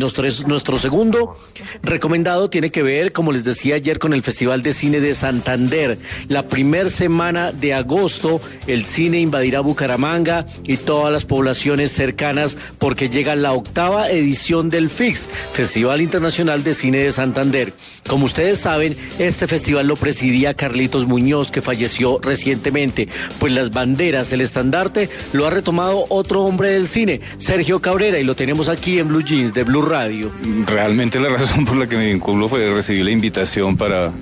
Nuestro, nuestro, segundo recomendado tiene que ver, como les decía ayer, con el Festival de Cine de Santander. La primera semana de agosto, el cine invadirá Bucaramanga y todas las poblaciones cercanas porque llega la octava edición del FIX, Festival Internacional de Cine de Santander. Como ustedes saben, este festival lo presidía Carlitos Muñoz, que falleció recientemente. Pues las banderas, el estandarte, lo ha retomado otro hombre del cine, Sergio Cabrera, y lo tenemos aquí en Blue Jeans de Blue Radio. Realmente la razón por la que me vinculo fue recibir la invitación para,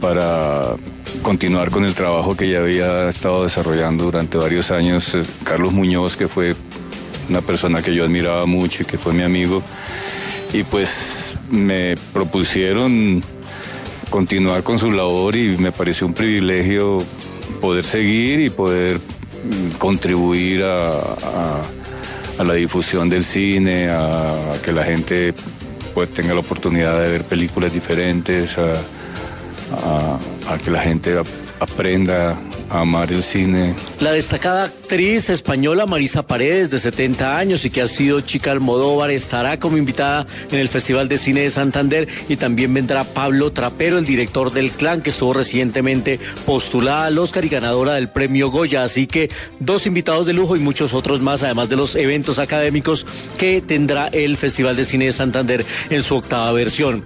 para continuar con el trabajo que ya había estado desarrollando durante varios años. Eh, Carlos Muñoz, que fue una persona que yo admiraba mucho y que fue mi amigo, y pues me propusieron continuar con su labor y me pareció un privilegio poder seguir y poder mm, contribuir a a la difusión del cine, a, que la gente pues tenga la oportunidad de ver películas diferentes, a, a que la gente aprenda amar el cine. La destacada actriz española Marisa Paredes, de 70 años y que ha sido chica Almodóvar, estará como invitada en el Festival de Cine de Santander y también vendrá Pablo Trapero, el director del Clan, que estuvo recientemente postulada al Oscar y ganadora del premio Goya. Así que dos invitados de lujo y muchos otros más, además de los eventos académicos que tendrá el Festival de Cine de Santander en su octava versión.